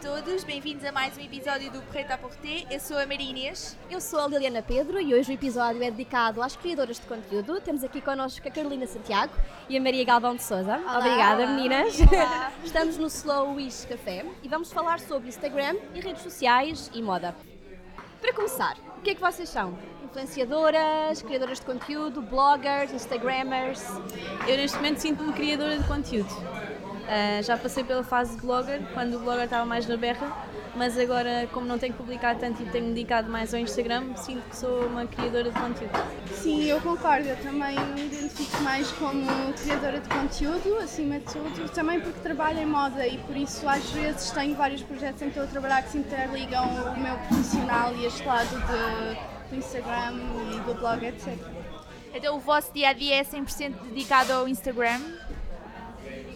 todos, bem-vindos a mais um episódio do Correto à Porté. Eu sou a Maria Inês. Eu sou a Liliana Pedro e hoje o episódio é dedicado às criadoras de conteúdo. Temos aqui connosco a Carolina Santiago e a Maria Galvão de Souza. Olá, Obrigada, olá. meninas. Olá. Estamos no Slow Wish Café e vamos falar sobre Instagram e redes sociais e moda. Para começar, o que é que vocês são? Influenciadoras, criadoras de conteúdo, bloggers, instagrammers? Eu neste momento sinto-me criadora de conteúdo. Ah, já passei pela fase de blogger, quando o blogger estava mais na berra, mas agora, como não tenho publicado tanto e tenho dedicado mais ao Instagram, sinto que sou uma criadora de conteúdo. Sim, eu concordo. Eu também me identifico mais como criadora de conteúdo, acima de tudo, também porque trabalho em moda e por isso às vezes tenho vários projetos em que estou a trabalhar que se interligam o meu profissional e este lado de, do Instagram e do blog, etc. Então o vosso dia a dia é 100% dedicado ao Instagram?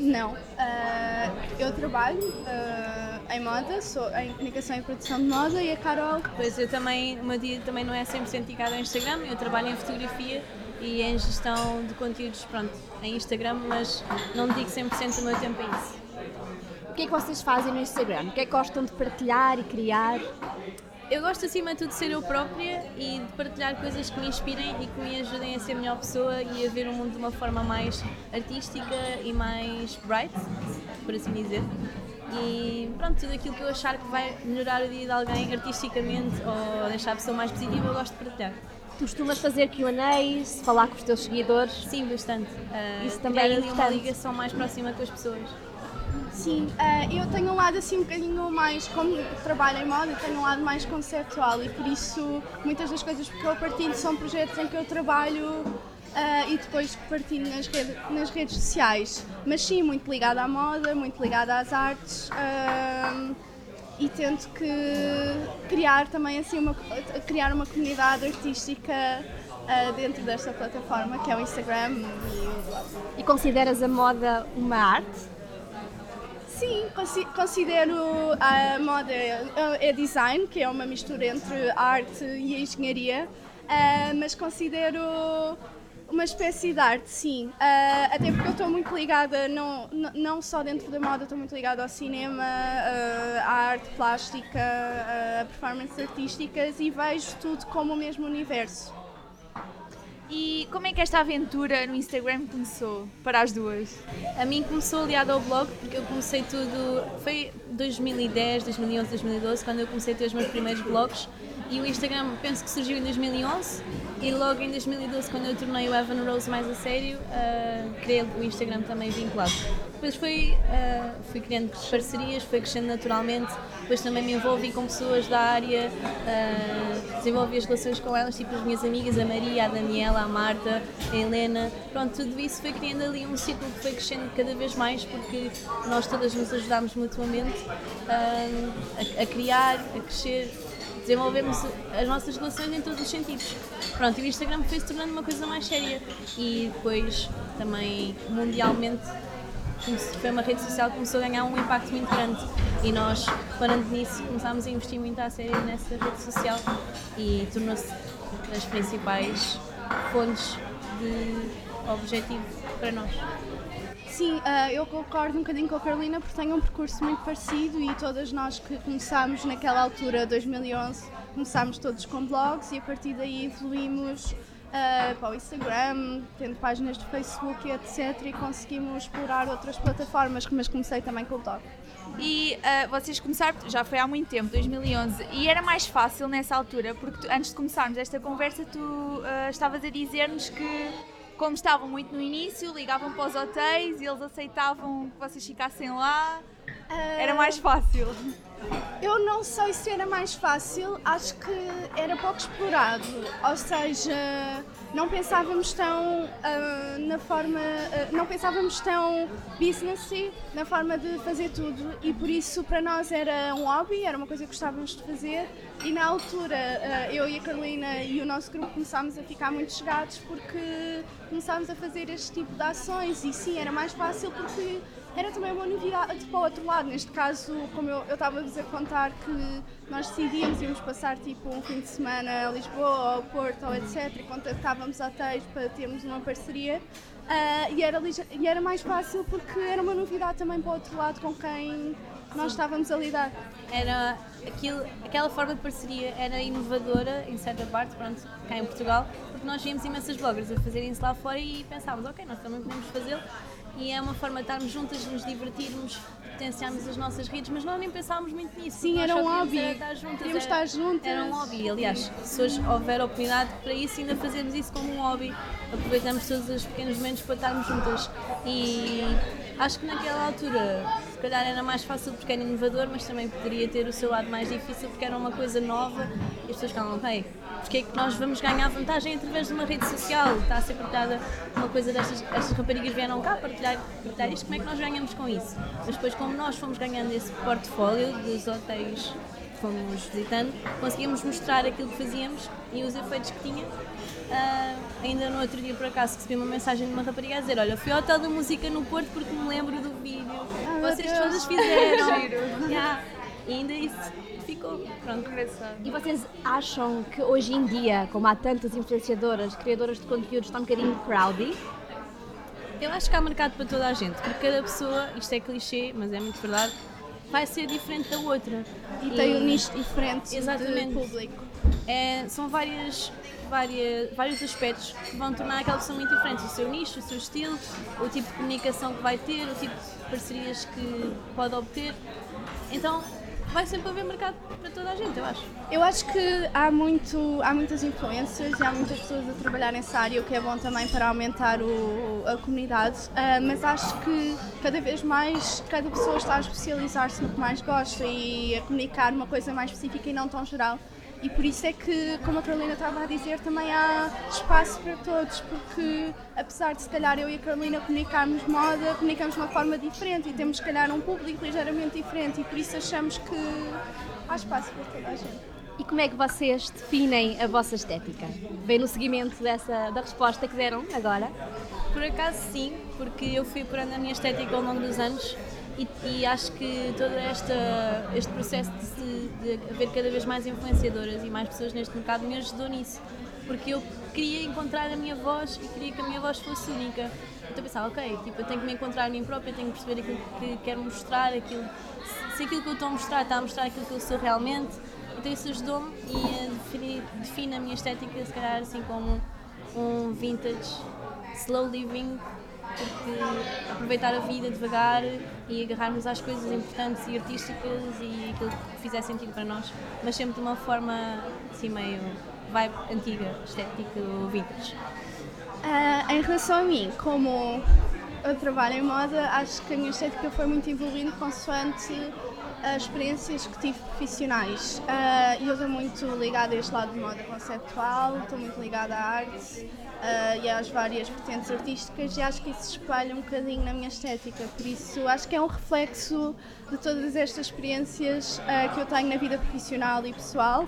Não. Ah, eu trabalho ah, em moda, sou em comunicação e produção de moda e a Carol Pois eu também, o meu dia também não é 100% dedicado ao Instagram, eu trabalho em fotografia e em gestão de conteúdos, pronto, em Instagram, mas não dedico 100% do meu tempo a isso. O que é que vocês fazem no Instagram? O que é que gostam de partilhar e criar? Eu gosto acima de tudo de ser eu própria e de partilhar coisas que me inspirem e que me ajudem a ser melhor pessoa e a ver o mundo de uma forma mais artística e mais bright, por assim dizer. E pronto, tudo aquilo que eu achar que vai melhorar o dia de alguém artisticamente ou deixar a pessoa mais positiva, eu gosto de partilhar. Tu costumas fazer Q&As, falar com os teus seguidores? Sim, bastante. Ah, Isso também é ali uma importante. ligação mais próxima com as pessoas. Sim, eh, eu tenho um lado assim um bocadinho mais, como trabalho em moda, tenho um lado mais conceptual e por isso muitas das coisas que eu partilho são projetos em que eu trabalho eh, e depois partilho nas, rede- nas redes sociais. Mas sim, muito ligada à moda, muito ligada às artes eh, e tento que criar também assim uma, criar uma comunidade artística dentro desta plataforma que é o Instagram e o blog. E consideras a moda uma arte? Sim, consi- considero a moda é, design, que é uma mistura entre a arte e a engenharia, ah, mas considero uma espécie de arte, sim. Ah, até porque eu estou muito ligada, não, não só dentro da moda, estou muito ligada ao cinema, ah, à arte plástica, a performances artísticas e vejo tudo como o mesmo universo. E como é que esta aventura no Instagram começou para as duas? A mim começou aliado ao blog, porque eu comecei tudo. Foi 2010, 2011, 2012, quando eu comecei a ter os meus primeiros blogs. E o Instagram penso que surgiu em 2011. E logo em 2012, quando eu tornei o Evan Rose mais a sério, ah, criei o Instagram também vinculado. Depois foi, ah, fui criando parcerias, foi crescendo naturalmente. Depois também me envolvi com pessoas da área, ah, desenvolvi as relações com elas, tipo as minhas amigas, a Maria, a Daniela, a Marta, a Helena. Pronto, tudo isso foi criando ali um ciclo que foi crescendo cada vez mais porque nós todas nos ajudámos mutuamente ah, a, a criar, a crescer, desenvolvemos as nossas relações em todos os sentidos. Pronto, e o Instagram foi se tornando uma coisa mais séria e depois também mundialmente foi uma rede social que começou a ganhar um impacto muito grande e nós, parando nisso, começámos a investir muito a sério nessa rede social e tornou-se das principais fontes de objetivo para nós. Sim, ah, eu concordo um bocadinho com a Carolina porque tenho um percurso muito parecido e todas nós que começámos naquela altura, 2011, começámos todos com blogs e a partir daí evoluímos ah, para o Instagram, tendo páginas de Facebook etc. e conseguimos explorar outras plataformas, mas comecei também com o blog. E ah, vocês começaram, já foi há muito tempo, 2011, e era mais fácil nessa altura, porque tu- antes de começarmos esta conversa, tu ah, estavas a dizer-nos que, como estavam muito no início, ligavam para os hotéis e eles aceitavam que vocês ficassem lá, Ah, era mais fácil. Eu não sei se era mais fácil, acho que era pouco explorado. Ou seja, não pensávamos tão uh, na forma, uh, não pensávamos tão businessy na forma de fazer tudo. E por isso para nós era um hobby, era uma coisa que gostávamos de fazer. E na altura uh, eu e a Carolina e o nosso grupo começámos a ficar muito chegados porque começámos a fazer este tipo de ações. E sim, era mais fácil porque era também uma novidade para o outro lado. Neste caso, como eu estava-vos a contar que nós decidíamos íamos passar tipo um fim de semana a Lisboa ou Porto ou etc. e contactávamos hotéis para termos uma parceria uh, e, era, e era mais fácil porque era uma novidade também para o outro lado com quem nós estávamos a lidar. Era aquilo, aquela forma de parceria era inovadora em certa parte, pronto, cá em Portugal, porque nós víamos imensas bloggers a fazerem isso lá fora e pensávamos, ok, nós também podemos fazê-lo e é uma forma de estarmos juntas, nos divertirmos, potenciarmos as nossas redes, mas nós nem pensávamos muito nisso. Sim, era um hobby. Era estar juntas, Queríamos estar juntas. Era um hobby. Aliás, se hoje houver oportunidade para isso, ainda fazemos isso como um hobby. Aproveitamos todos os pequenos momentos para estarmos juntas. E acho que naquela altura, calhar era mais fácil porque era inovador, mas também poderia ter o seu lado mais difícil porque era uma coisa nova e as pessoas ficavam, ok, porque é que nós vamos ganhar vantagem através de uma rede social? Está a ser partilhada uma coisa destas, estas raparigas vieram cá partilhar, partilhar isto, como é que nós ganhamos com isso? Mas depois, como nós fomos ganhando esse portfólio dos hotéis que fomos visitando, conseguimos mostrar aquilo que fazíamos e os efeitos que tinha. Uh, ainda no outro dia, por acaso, recebi uma mensagem de uma rapariga a dizer: Olha, fui ao Hotel da Música no Porto porque me lembro do vídeo. Ah, Vocês todas fizeram. yeah. E ainda isso ficou. Pronto. E vocês acham que hoje em dia, como há tantas influenciadoras, criadoras de conteúdos, está um bocadinho crowdy? Eu acho que há mercado para toda a gente, porque cada pessoa, isto é clichê, mas é muito verdade, vai ser diferente da outra. E, e tem um nicho diferente exatamente. de público. É, são várias, várias, vários aspectos que vão tornar aquela pessoa muito diferente. O seu nicho, o seu estilo, o tipo de comunicação que vai ter, o tipo de parcerias que pode obter. Então vai sempre haver mercado para toda a gente, eu acho. Eu acho que há, muito, há muitas influências e há muitas pessoas a trabalhar nessa área, o que é bom também para aumentar o, a comunidade, uh, mas acho que cada vez mais cada pessoa está a especializar-se no que mais gosta e a comunicar uma coisa mais específica e não tão geral. E por isso é que, como a Carolina estava a dizer, também há espaço para todos, porque apesar de se calhar eu e a Carolina comunicarmos moda, comunicamos de uma forma diferente e temos se calhar um público ligeiramente diferente e por isso achamos que há espaço para toda a gente. E como é que vocês definem a vossa estética? Vem no seguimento dessa, da resposta que deram agora? Por acaso sim, porque eu fui apurando a minha estética ao longo dos anos e, e acho que todo esta, este processo de, de haver cada vez mais influenciadoras e mais pessoas neste mercado me ajudou nisso. Porque eu queria encontrar a minha voz e queria que a minha voz fosse única. Então pensava, ok, tipo, eu tenho que me encontrar a mim própria, tenho que perceber aquilo que quero mostrar, aquilo, se aquilo que eu estou a mostrar está a mostrar aquilo que eu sou realmente. Então isso ajudou-me e define a minha estética, se calhar, assim como um vintage, slow living, porque aproveitar a vida devagar e agarrarmos às coisas importantes e artísticas e aquilo que fizer sentido para nós, mas sempre de uma forma assim meio vibe antiga, estética vintage. Uh, em relação a mim, como eu trabalho em moda, acho que a minha estética foi muito evoluindo consoante as experiências que tive profissionais. Uh, eu estou muito ligada a este lado de moda conceptual, estou muito ligada à arte uh, e às várias vertentes artísticas e acho que isso se espalha um bocadinho na minha estética. Por isso, acho que é um reflexo de todas estas experiências uh, que eu tenho na vida profissional e pessoal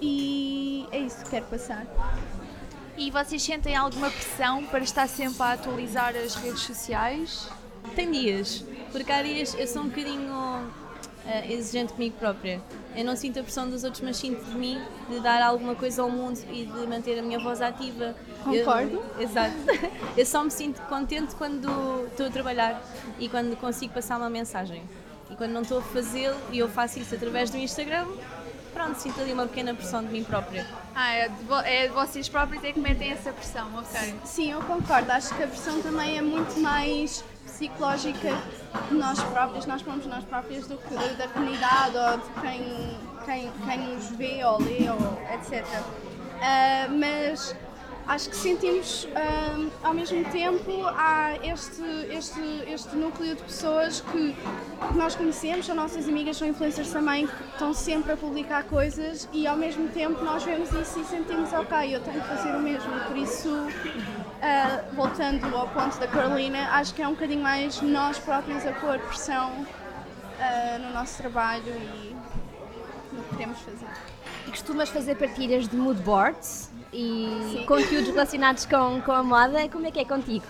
e é isso que quero passar. E vocês sentem alguma pressão para estar sempre a atualizar as redes sociais? Tem dias, porque há dias eu sou um bocadinho uh, exigente comigo própria. Eu não sinto a pressão dos outros, mas sinto de mim de dar alguma coisa ao mundo e de manter a minha voz ativa. Concordo. Eu, exato. Eu só me sinto contente quando estou a trabalhar e quando consigo passar uma mensagem. E quando não estou a fazê-lo e eu faço isso através do Instagram, pronto, sinto ali uma pequena pressão de mim própria. Ah, é de, é de vocês próprios é que metem essa pressão, ok. Sim, eu concordo. Acho que a pressão também é muito mais psicológica de nós próprios, nós pomos nós próprias do que da comunidade ou de quem, quem, quem nos vê ou lê ou etc. Uh, mas acho que sentimos uh, ao mesmo tempo há este, este, este núcleo de pessoas que, que nós conhecemos, são nossas amigas, são influencers também, que estão sempre a publicar coisas e ao mesmo tempo nós vemos isso e sentimos, ok, eu tenho que fazer o mesmo. Por isso, uh, voltando ao ponto da Carolina, acho que é um bocadinho mais nós próprios a pôr pressão uh, no nosso trabalho e no que queremos fazer. E costumas fazer partilhas de mood boards e Sim. conteúdos relacionados com, com a moda. Como é que é contigo,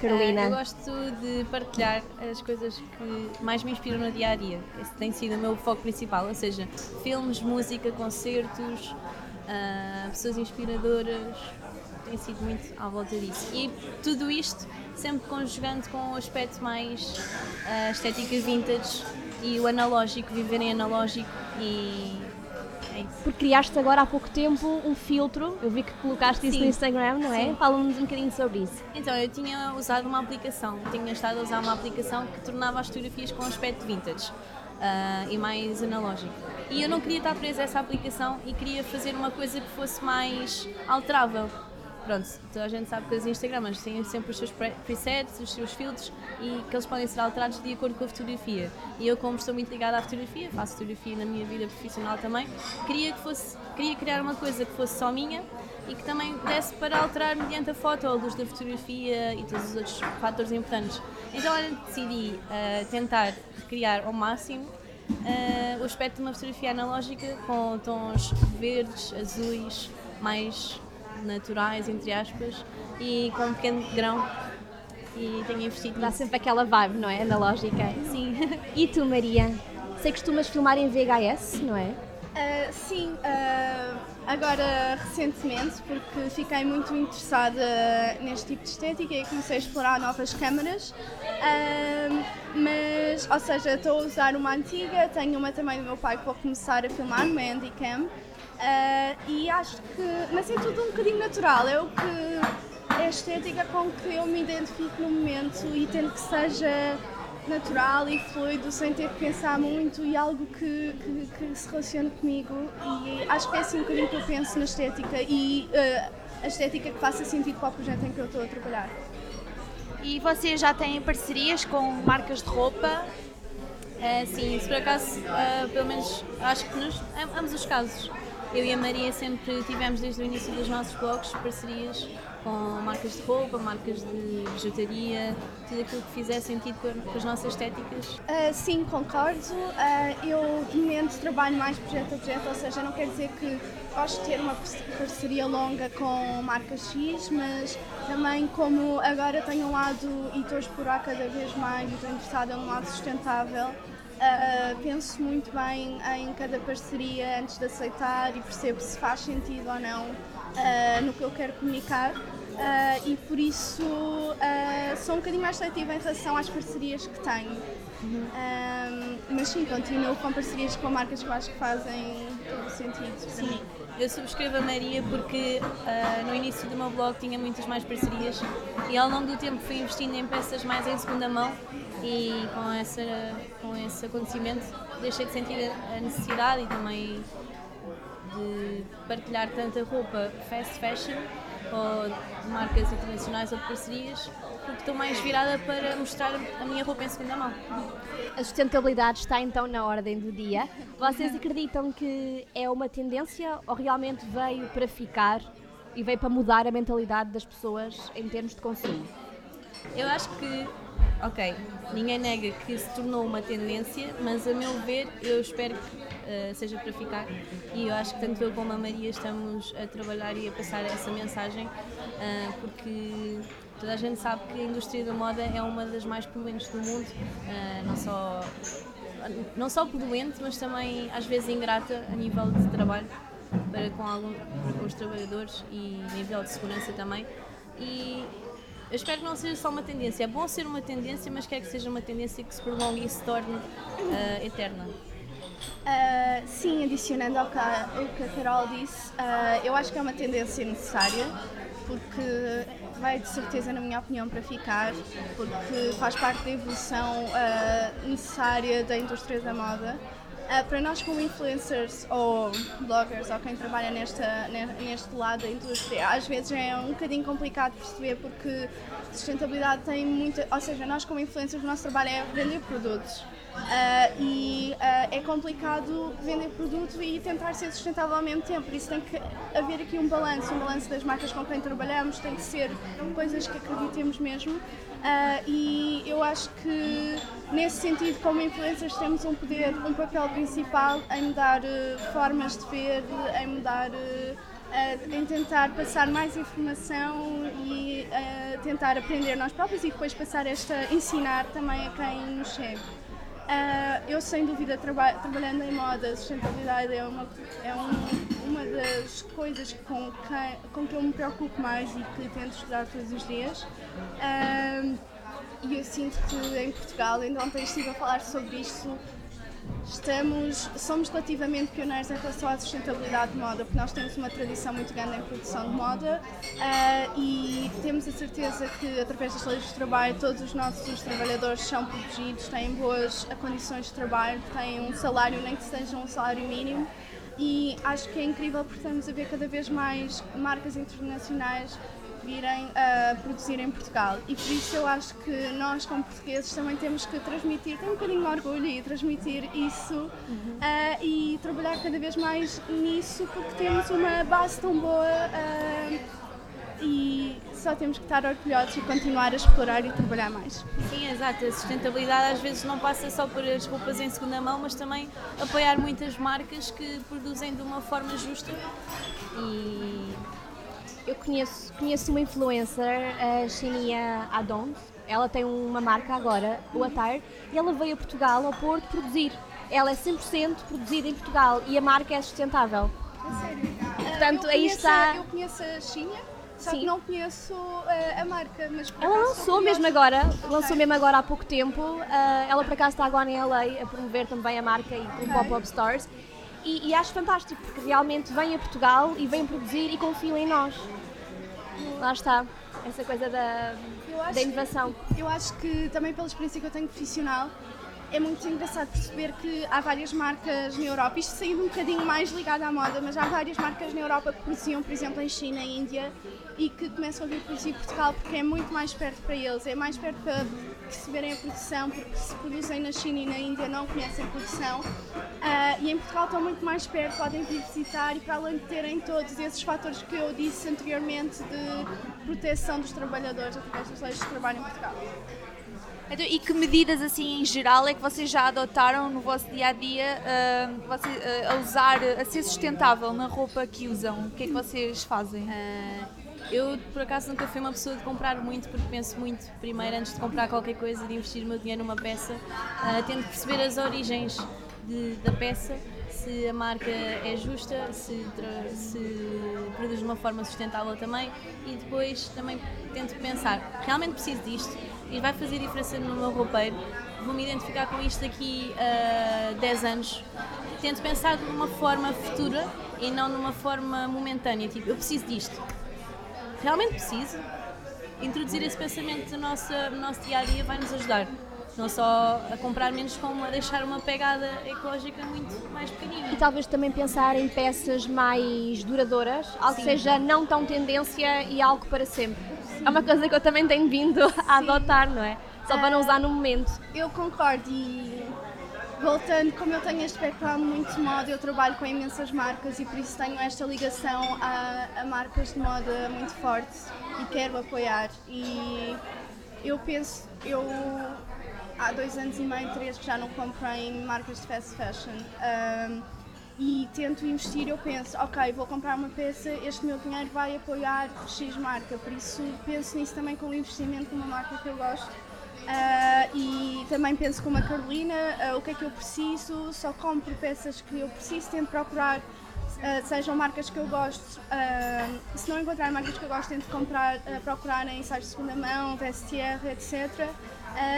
Carolina? Eh, eu gosto de partilhar as coisas que mais me inspiram no dia a dia. Esse tem sido o meu foco principal, ou seja, filmes, música, concertos, pessoas inspiradoras. Tem sido muito à volta disso. E tudo isto sempre conjugando com o aspecto mais ah, estética vintage e o analógico, viver em analógico e é. Porque criaste agora há pouco tempo um filtro, eu vi que colocaste isso Sim. no Instagram, não é? Fala-nos um bocadinho sobre isso. Então, eu tinha usado uma aplicação, tinha estado a usar uma aplicação que tornava as fotografias com aspecto vintage ah, e mais analógico. E eu não queria estar presa a essa aplicação e queria fazer uma coisa que fosse mais alterável. Pronto, toda a gente sabe que os Instagrams têm sempre os seus pre- presets, os seus filtros e que eles podem ser alterados de acordo com a fotografia. E eu, como estou muito ligada à fotografia, faço fotografia na minha vida profissional também, queria, que fosse, queria criar uma coisa que fosse só minha e que também desse para alterar mediante a foto, a luz da fotografia e todos os outros fatores importantes. Então decidi ah, tentar criar ao máximo ah, o aspecto de uma fotografia analógica com tons verdes, azuis, mais naturais, entre aspas, e com um pequeno grão. E tenho investido Dá nisso. sempre aquela vibe, não é? Analógica. Sim. E tu, Maria? Sei que costumas filmar em VHS, não é? Uh, sim, uh, agora recentemente, porque fiquei muito interessada neste tipo de estética e comecei a explorar novas câmaras. Uh, mas, ou seja, estou a usar uma antiga, tenho uma também do meu pai que vou começar a filmar, uma Handycam. Uh, e acho que, mas é tudo um bocadinho natural, é o que é a estética com que eu me identifico no momento e tento que seja natural e fluido, sem ter que pensar muito e algo que, que, que se relacione comigo. E acho que é assim um bocadinho que eu penso na estética e eh, a estética que faça sentido para o projeto em que eu estou a trabalhar. E vocês já têm parcerias com marcas de roupa? É, sim, se por acaso, ah, pelo menos acho que nos am- ambos os casos, eu e a Maria sempre tivemos desde o início dos nossos blogs parcerias com marcas de roupa, marcas de bijutaria, tudo aquilo que fizer sentido com, as nossas estéticas. Ah, sim, concordo. Ah, eu de momento trabalho mais projeto a projeto, ou seja, não quer dizer que gosto de ter uma par- parceria longa com marca X, mas também como agora tenho um lado e estou a explorar cada vez mais e estou interessada num lado sustentável. Ah, penso muito bem em cada parceria antes de aceitar e percebo se faz sentido ou não ah, no que eu quero comunicar. Ah, e por isso sou um bocadinho mais seletiva em relação às parcerias que tenho. Ah, mas sim, continuo com parcerias com marcas que eu acho que fazem todo sentido para mim. Eu subscrevo a Maria porque ah, no início do meu blog tinha muitas mais parcerias e ao longo do tempo fui investindo em peças mais em segunda mão e com, essa, com esse acontecimento deixei de sentir a- necessidade e também de partilhar tanta roupa fast fashion ou de marcas internacionais ou de parcerias porque estou mais virada para mostrar a minha roupa em segunda mão. A sustentabilidade está então na ordem do dia. Vocês acreditam que é uma tendência ou realmente veio para ficar e veio para mudar a mentalidade das pessoas em termos de consumo? Eu acho que, ok, ninguém nega que se tornou uma tendência, mas a meu ver, eu espero que eh, seja para ficar. E eu acho que tanto eu como a Maria estamos a trabalhar e a passar essa mensagem, eh, porque toda a gente sabe que a indústria da moda é uma das mais poluentes do mundo, eh, não só. Não só poluente, mas também às vezes ingrata a nível de trabalho para com, algum, com os trabalhadores e nível de segurança também. E eu espero que não seja só uma tendência. É bom ser uma tendência, mas quero que seja uma tendência que se prolongue e se torne ah, eterna. Ah, sim, adicionando ao que a, que a Carol disse, ah, eu acho que é uma tendência necessária, porque vai de certeza, na minha opinião, para ficar, porque faz parte da evolução necessária da indústria da moda. Uh, para nós como influencers ou bloggers ou quem trabalha nesta, neste lado da indústria, às vezes é um bocadinho complicado perceber porque sustentabilidade tem muita. Ou seja, nós como influencers, o nosso trabalho é vender produtos. Uh, e uh, é complicado vender produto e tentar ser sustentável ao mesmo tempo, por isso tem que haver aqui um balanço, um balanço das marcas com quem trabalhamos, tem que ser coisas que acreditemos mesmo. Uh, e eu acho que nesse sentido, como influencers, temos um poder, um papel principal em mudar formas de ver, em mudar. em tentar passar mais informação e tentar aprender nós próprios e depois passar esta, ensinar também a quem nos segue. Uh, eu, sem dúvida, traba trabalhando em moda, sustentabilidade é uma, é um, uma das coisas com que, com que eu me preocupo mais e que tento estudar todos os dias. Uh, e eu sinto que em Portugal, ainda ontem estive a falar sobre isto, Estamos, somos relativamente pioneiros em relação à sustentabilidade de moda, porque nós temos uma tradição muito grande em produção de moda uh, e temos a certeza que, através das leis de trabalho, todos os nossos trabalhadores são protegidos, têm boas condições de trabalho, têm um salário, nem que seja um salário mínimo. E acho que é incrível porque estamos a ver cada vez mais marcas internacionais virem a produzir em Portugal. E por isso eu acho que nós, como portugueses, também temos que transmitir, ter um bocadinho de orgulho e transmitir isso uhum. uh, e trabalhar cada vez mais nisso, porque temos uma base tão boa uh, e só temos que estar orgulhosos e continuar a explorar e trabalhar mais. Sim, exato. A sustentabilidade às vezes não passa só por as roupas em segunda mão, mas também apoiar muitas marcas que produzem de uma forma justa e eu conheço, conheço uma influencer, a Xenia Adons. Ela tem uma marca agora, o Attire, e ela veio a Portugal, ao Porto, produzir. Ela é 100% produzida em Portugal e a marca é sustentável. A sério? Portanto, aí está. Eu conheço a Xenia, só Sim. que não conheço uh, a marca, mas Ela lançou mesmo agora, okay. lançou mesmo agora há pouco tempo. Uh, ela por acaso está agora em LA a promover também a marca e com okay. pop-up stores. E, e, acho fantástico, porque realmente vem a Portugal e vem produzir e confiam em nós. Lá está, essa coisa da, da inovação. Que, eu acho que também pela experiência que eu tenho profissional, é muito engraçado perceber que há várias marcas na Europa, isto saindo um bocadinho mais ligado à moda, mas há várias marcas na Europa que produziam, por exemplo, em China e Índia e que começam a vir produzir Portugal porque é muito mais perto para eles, é mais perto para perceberem a produção, porque se produzem na China e na Índia não conhecem a produção uh, e em Portugal estão muito mais perto, podem vir visitar e para além de terem todos esses fatores que eu disse anteriormente de proteção dos trabalhadores através das leis de trabalho em Portugal. Então, e que medidas assim em geral é que vocês já adotaram no vosso dia a dia uh, você, uh, a usar, a ser sustentável na roupa que usam? O que é que vocês fazem? Uh, eu por acaso nunca fui uma pessoa de comprar muito porque penso muito primeiro antes de comprar qualquer coisa de investir o meu dinheiro numa peça, uh, tento perceber as origens de, da peça se a marca é justa, se, se, produz de uma forma sustentável também e depois também tento pensar, realmente preciso disto, e vai fazer diferença no meu roupeiro, vou-me identificar com isto daqui a 10 anos. Tento pensar de uma forma futura e não numa forma momentânea, tipo, eu preciso disto. Realmente preciso. Introduzir esse pensamento no nosso, no nosso dia a dia vai nos ajudar. Não só a comprar menos, como a deixar uma pegada ecológica muito mais pequenina. E talvez também pensar em peças mais duradouras, algo Sim. que seja não tão tendência e algo para sempre é uma coisa que eu também tenho vindo a adotar, não é? Só para não usar no momento. Eu concordo e voltando, como eu tenho este background muito de moda, eu trabalho com imensas marcas e por isso tenho esta ligação a, a marcas de moda muito forte e quero apoiar. E eu penso, eu há dois anos e meio, três que já não comprei em marcas de fast fashion. Um, e tento investir, eu penso, ok, vou comprar uma peça, este meu dinheiro vai apoiar X marca, por isso penso nisso também como investimento numa marca que eu gosto. Uh, e também penso como a Carolina, uh, o que é que eu preciso, só compro peças que eu preciso, tento procurar, uh, sejam marcas que eu gosto, se não encontrar marcas que eu gosto, tento comprar, procurar em sites de segunda mão, vestiaire, etc.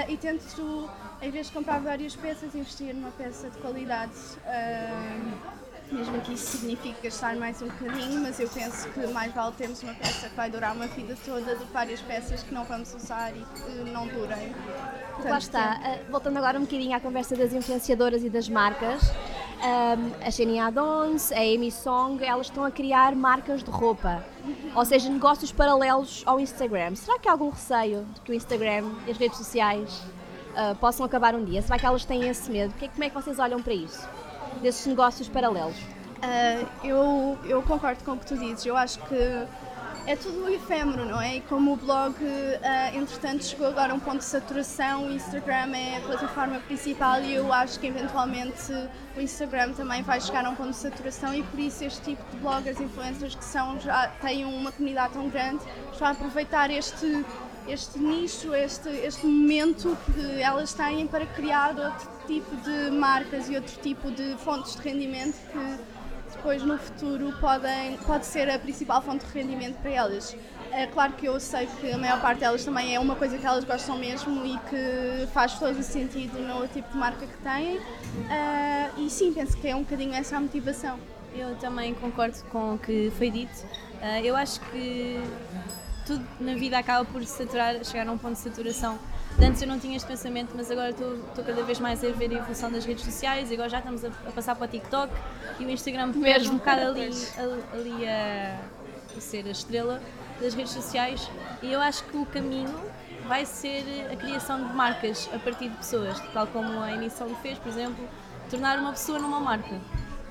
e tento em vez de comprar várias peças, investir numa peça de qualidade. Mesmo que isso signifique gastar mais um bocadinho, mas eu penso que mais vale termos uma peça que vai durar uma vida toda do que várias peças que não vamos usar e que não durem. Lá está, uh, voltando agora um bocadinho à conversa das influenciadoras e das marcas, Um, a Shania Dons, a Amy Song, elas estão a criar marcas de roupa, ou seja, negócios paralelos ao Instagram. Será que há algum receio de que o Instagram e as redes sociais uh, possam acabar um dia? Será que elas têm esse medo? Como é que vocês olham para isso? Desses negócios paralelos? Uh, eu, eu concordo com o que tu dizes. Eu acho que é tudo efêmero, não é? E como o blog, uh, entretanto, chegou agora a um ponto de saturação, o Instagram é a plataforma principal e eu acho que eventualmente o Instagram também vai chegar a um ponto de saturação e por isso este tipo de bloggers, influencers que são, já têm uma comunidade tão grande, estão a aproveitar este, este nicho, este, este momento que elas têm para criar outro tipo de marcas e outro tipo de fontes de rendimento que depois no futuro podem, pode ser a principal fonte de rendimento para elas. É claro que eu sei que a maior parte delas também é uma coisa que elas gostam mesmo e que faz todo o sentido no tipo de marca que têm. Uh, e sim, penso que é um bocadinho essa a motivação. Eu também concordo com o que foi dito. Uh, eu acho que tudo na vida acaba por saturar, chegar a um ponto de saturação Antes eu não tinha este pensamento, mas agora estou, cada vez mais a ver a evolução das redes sociais e agora já estamos a, a passar para o TikTok e o Instagram perde um bocado ali, ali a, a ser a estrela das redes sociais e eu acho que o caminho vai ser a criação de marcas a partir de pessoas, tal como a emissão fez, por exemplo, tornar uma pessoa numa marca.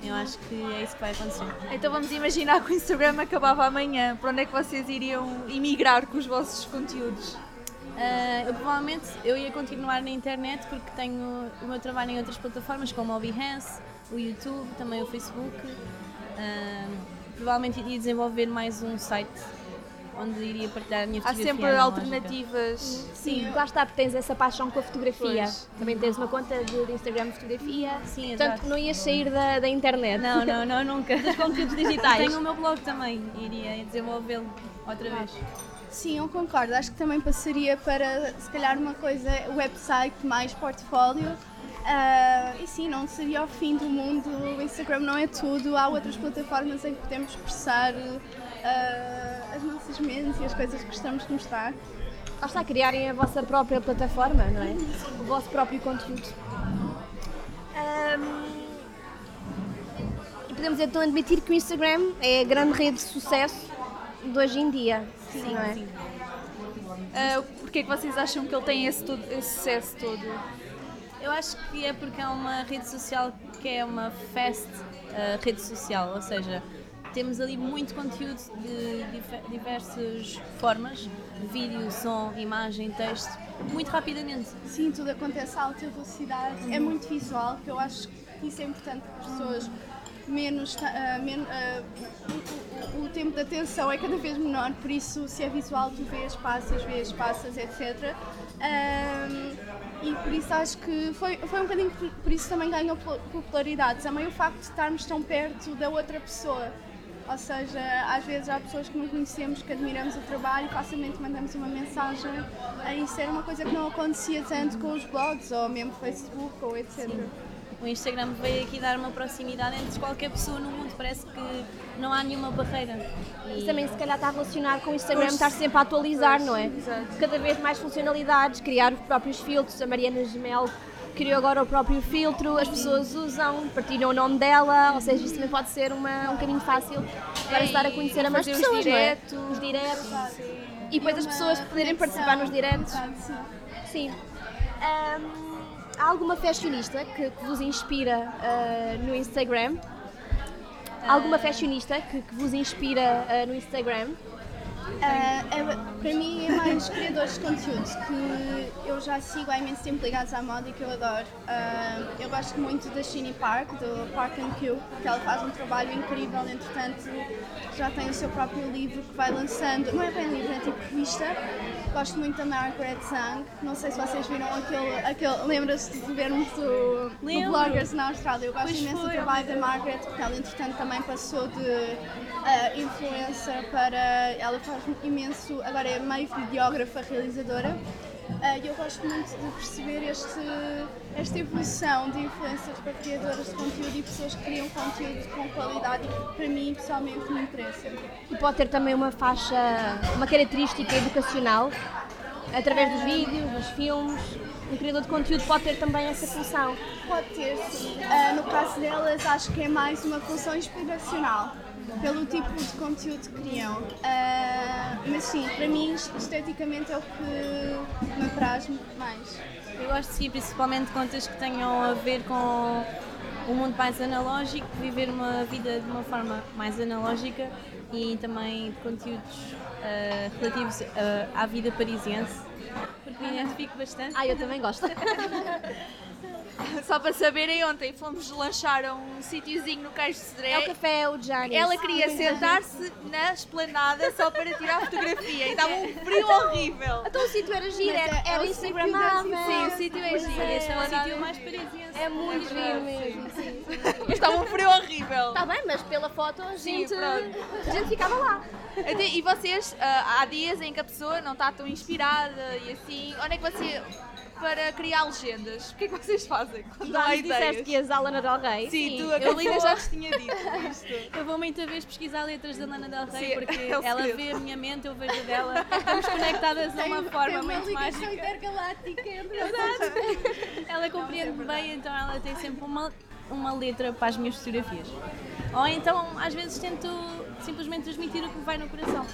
Eu acho que é isso que vai acontecer. Então vamos imaginar que o Instagram acabava amanhã. Para onde é que vocês iriam emigrar com os vossos conteúdos? Uh, eu provavelmente eu ia continuar na internet porque tenho o meu trabalho em outras plataformas como o Behance, o YouTube, também o Facebook. Uh, provavelmente iria desenvolver mais um site onde iria partilhar a minha fotografia. Há sempre alternativas. Sim, lá está, porque tens essa paixão com a fotografia. Pois. Também tens uma conta de, de Instagram de fotografia. Sim, Portanto, exato. não ias sair da, da internet. Não, não, não, nunca. Dos conteúdos digitais. Tenho o meu blog também, iria desenvolvê-lo outra vez. Sim, eu concordo. Acho que também passaria para, se calhar, uma coisa, website mais portfólio. Uh, e sim, não seria o fim do mundo. O Instagram não é tudo. Há outras plataformas em que podemos expressar uh, as nossas mentes e as coisas que gostamos de mostrar. Lá está, criarem a vossa própria plataforma, não é? O vosso próprio conteúdo. Um, podemos então admitir que o Instagram é a grande rede de sucesso de hoje em dia. Sim, é? Sim. Uh, Porquê é que vocês acham que ele tem esse, todo, esse sucesso todo? Eu acho que é porque é uma rede social que é uma fast uh, rede social, ou seja, temos ali muito conteúdo de diversas formas, vídeo, som, imagem, texto, muito rapidamente. Sim, tudo acontece a alta velocidade, uhum. é muito visual, que eu acho que isso é importante para as pessoas menos, uh, men uh, o, o, o, tempo de atenção é cada vez menor, por isso se é visual tu vês, passas, vês, passas, etc. Um, e por isso acho que foi, foi um bocadinho por, por isso também ganhou popularidade, também o facto de estarmos tão perto da outra pessoa. Ou seja, às vezes há pessoas que não conhecemos, que admiramos o trabalho facilmente mandamos uma mensagem. Isso era uma coisa que não acontecia tanto com os blogs ou mesmo Facebook ou etc. Sim o Instagram veio aqui dar uma proximidade entre qualquer pessoa no mundo, parece que não há nenhuma barreira. E também se calhar está relacionado com o Instagram pois, estar sempre a atualizar, pois, não é? Exato. Cada vez mais funcionalidades, criar os próprios filtros, a Mariana Gemel criou agora o próprio filtro, as pessoas usam, partilham o nome dela, ou seja, isso também pode ser uma, um caminho fácil para é, estar a conhecer a mais pessoas, os diretos, não é? Os diretos. E depois as pessoas poderem participar nos diretos. Sim. Um, há alguma fashionista que, que vos inspira uh, no Instagram? Alguma fashionista que, que vos inspira uh, no Instagram? Uh, para mim é mais criadores de conteúdo que eu já sigo há imenso tempo ligados à moda e que eu adoro. Uh, eu gosto muito da Shiny Park, do Park and Cube, porque ela faz um trabalho incrível, entretanto já tem o seu próprio livro que vai lançando, não é bem livro, é tipo revista. Gosto muito da Margaret Zhang, não sei se vocês viram aquele, aquele lembra-se de vermos do, do Bloggers na Austrália. Eu gosto pois imenso foi, do trabalho da Margaret, porque ela entretanto também passou de uh, influencer para. Ela imenso, agora é meio videógrafa, realizadora. Uh, e eu gosto muito de perceber este, esta evolução de influencers para criadoras de conteúdo e pessoas que criam conteúdo com qualidade que para mim pessoalmente me interessa. E pode ter também uma faixa, uma característica educacional Através dos vídeos, dos filmes, um criador de conteúdo pode ter também essa função. Pode ter, sim. Ah, no caso delas, acho que é mais uma função inspiracional, pelo tipo de conteúdo que criam. Ah, mas sim, para mim, esteticamente é o que me apraz mais. Eu gosto de seguir principalmente contas que tenham a ver com o mundo mais analógico, viver uma vida de uma forma mais analógica e também de conteúdos ah, relativos ah, à vida parisiense, porque me identifico bastante. Ah, eu também gosto. Só para saberem, ontem fomos lanchar a um sítiozinho no Cais de Cedré. É o café, o Janis. Ela queria sentar-se na esplanada só para tirar fotografia e estava um frio horrível. Então o sítio era giro, era, é- é era sítio instagramável. Sim, o sítio é giro. é. É o sítio mais parisiense. É muito giro mesmo. sim. Mas estava um frio horrível. Está bem, mas pela foto a Sim, gente, pronto. a gente ficava lá. Então, E vocês, ah, há dias em que a pessoa não está tão inspirada e assim, onde é que você, para criar legendas, o que é que vocês fazem quando Já disseste que ias à Lana Del Rey. Sim, tu, a Carolina vou- já te tinha dito isto. Eu vou muita vez pesquisar letras da Lana Del Rey Sim, porque é ela vê a minha mente, eu vejo a dela. Estamos conectadas de uma forma tem uma muito mágica. intergaláctica entre Ela compreende bem, então ela tem sempre uma, uma letra para as minhas fotografias. Ou então, às vezes, tento simplesmente transmitir o que vai no coração.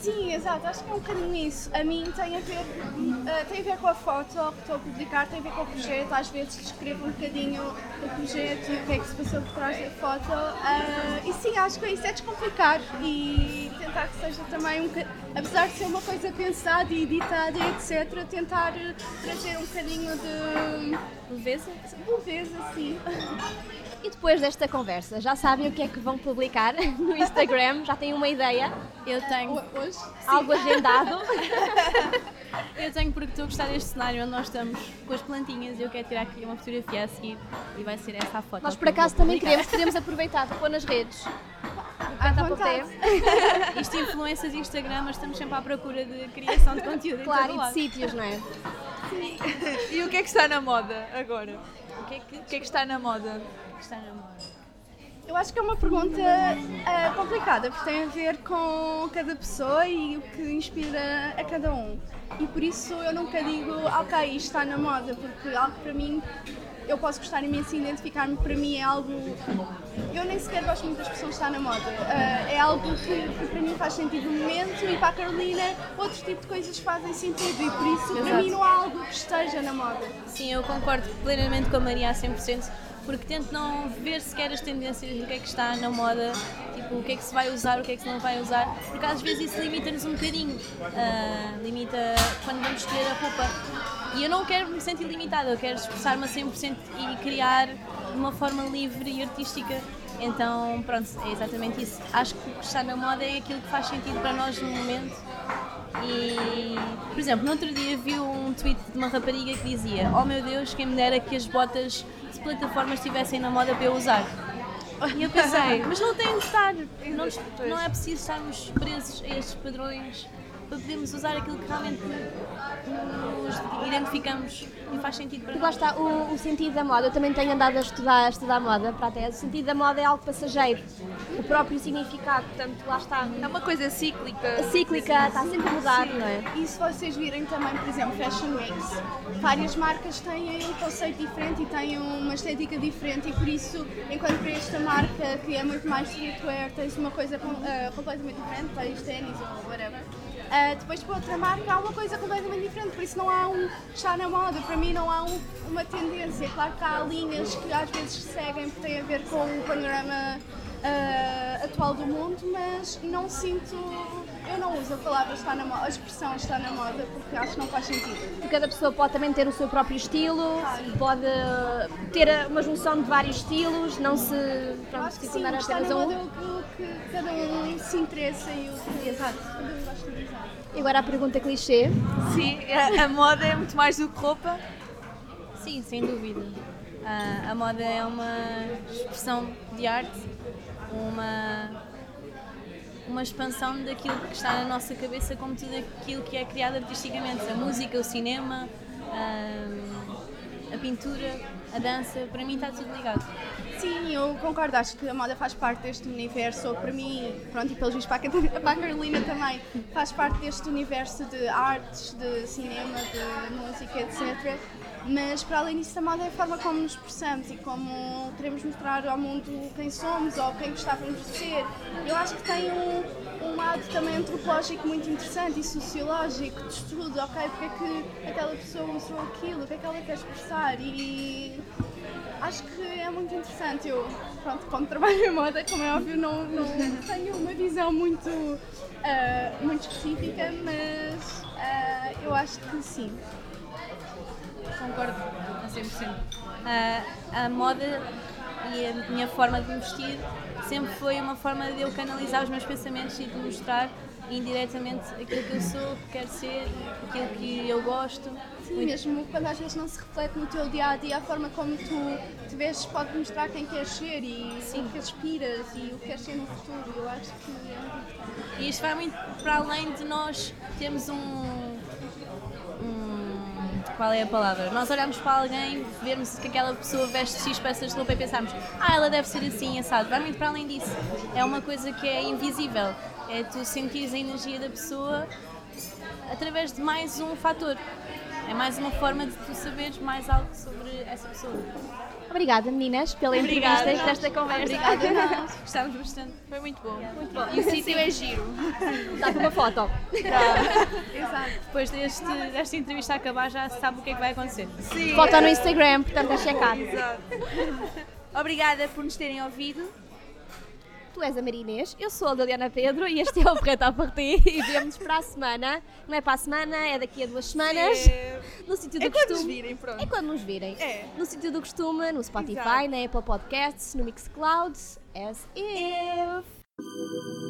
Sim, exato, acho que é um bocadinho isso. A mim tem a ver, eh, tem a ver com a foto que estou a publicar, tem a ver com o projeto, às vezes descrevo um bocadinho o projeto e o que é que se passou por trás da foto. Ah, e sim, acho que é isso, é descomplicar e tentar que seja também um apesar de ser uma coisa pensada e editada e etc., tentar trazer um bocadinho de Leveza? leveza, assim. E depois desta conversa, já sabem o que é que vão publicar no Instagram? Já têm uma ideia? Eu tenho, Hoje, Algo agendado? eu tenho porque estou a gostar deste cenário onde nós estamos com as plantinhas e eu quero tirar aqui uma fotografia a seguir e vai ser essa a foto. Nós por acaso também queremos, podemos aproveitar para pôr nas redes. Isto influências e Instagram, mas estamos sempre à procura de criação de conteúdo em Claro, todo e de lado. sítios, não é? E o que é que está na moda agora? O que é que O que é que está na moda? Está na moda? Eu acho que é uma pergunta ah, complicada, porque tem a ver com cada pessoa e o que inspira a cada um. E por isso eu nunca digo, ok, isto está na moda, porque algo que para mim eu posso gostar imenso e identificar-me, para mim é algo. Eu nem sequer gosto muito da expressão está na moda. Ah, é algo que, que para mim faz sentido no momento e para a Carolina outro tipo de coisas fazem sentido e por isso para Exato. mim não há algo que esteja na moda. Sim, eu concordo plenamente com a Maria a 100%, porque tento não ver sequer as tendências do que é que está na moda, tipo, o que é que se vai usar, o que é que se não vai usar, porque às vezes isso limita-nos um bocadinho, Ah, limita quando vamos escolher a roupa. E eu não quero me sentir limitada, eu quero expressar-me a 100% e criar de uma forma livre e artística. Então, pronto, é exatamente isso. Acho que o que está na moda é aquilo que faz sentido para nós no momento e, por exemplo, no outro dia vi um tweet de uma rapariga que dizia: Oh meu Deus, quem me dera que as botas de plataforma estivessem na moda para eu usar. E eu pensei, mas não tem de estar, não, não é preciso estarmos presos a estes padrões para podermos usar aquilo que realmente nos identificamos e faz sentido para Porque lá nós. está, o, o sentido da moda. Eu também tenho andado a estudar, a estudar moda para a tese. O sentido da moda é algo passageiro. O próprio significado, portanto, lá está. É uma coisa cíclica. A cíclica está sempre a mudar, não é? E se vocês virem também, por exemplo, Fashion Weeks, várias marcas têm um conceito diferente e têm uma estética diferente e por isso, enquanto para esta marca que é muito mais streetwear, tens uma coisa com- ah, completamente diferente, tens ténis ou whatever. Ah, depois para outra marca há uma coisa completamente diferente, por isso não há um está na moda, para mim não há um- uma tendência. Claro que há linhas que às vezes seguem porque têm a ver com o panorama ah, atual do mundo, mas não sinto. Eu não uso a palavra está na moda, a expressão está na moda, porque acho que não faz sentido. Porque cada pessoa pode também ter o seu próprio estilo, pode ter uma junção de vários estilos, não se pronto, acho que se sim, tornar está na a moda um. é o que, o que cada um se interessa e o que Exato. de usar. E agora a pergunta clichê. Sim, a, a moda é muito mais do que roupa. Sim, sem dúvida. Ah, a moda é uma expressão de arte, uma, uma expansão daquilo que está na nossa cabeça, como tudo aquilo que é criado artisticamente. A música, o cinema, ah, a pintura, a dança, para mim está tudo ligado. Sim, eu concordo, acho que a moda faz parte deste universo, ou para mim, pronto, e pelos vistos para a para a Carolina também, faz parte deste universo de artes, de cinema, de música, etc. Mas para além disso, a moda é a forma como nos expressamos e como queremos mostrar ao mundo quem somos ou quem gostávamos de ser. Eu acho que tem um, um lado também antropológico muito interessante e sociológico de estudo, ok, porque é que aquela pessoa usou aquilo, o que é que ela quer expressar e acho que é muito interessante. Eu, pronto, como trabalho em moda, como é óbvio, não, não tenho uma visão muito, ah, muito específica, mas ah, eu acho que sim. Concordo a 100%. Ah, a moda e a minha forma de me vestir sempre foi uma forma de eu canalizar os meus pensamentos e de mostrar indiretamente aquilo que eu sou, o que quero ser, aquilo que eu gosto. Sim, mesmo quando às vezes não se reflete no teu dia a dia, a forma como tu te vês pode mostrar quem queres ser e o que aspiras e o que queres ser no futuro. Eu acho que é muito importante. E isto vai muito para além de nós termos um. Qual é a palavra? Nós olharmos para alguém, vermos que aquela pessoa veste X peças de roupa e pensarmos, ah, ela deve ser assim, assado. Vai muito para além disso. É uma coisa que é invisível. É tu sentires a energia da pessoa através de mais um fator. É mais uma forma de tu saberes mais algo sobre essa pessoa. Obrigada, meninas, pela entrevista e por esta conversa. Obrigada, nós. Gostámos bastante. Foi muito bom. Muito bom. E o sítio é giro. Dá para uma foto. Exato. Depois deste, desta entrevista acabar, já se sabe o que é que vai acontecer. Sim. Foto no Instagram, portanto, a checar. Exato. Obrigada por nos terem ouvido. Tu és a Marinês, eu sou a Liliana Pedro e este é o Preta a Partir e vemos para a semana. Não é para a semana, é daqui a duas semanas. É, No sítio é do quando nos costume. virem, pronto. É quando nos virem. É. No sítio do costume, no Spotify, Exato. na Apple Podcasts, no Mixcloud, as if.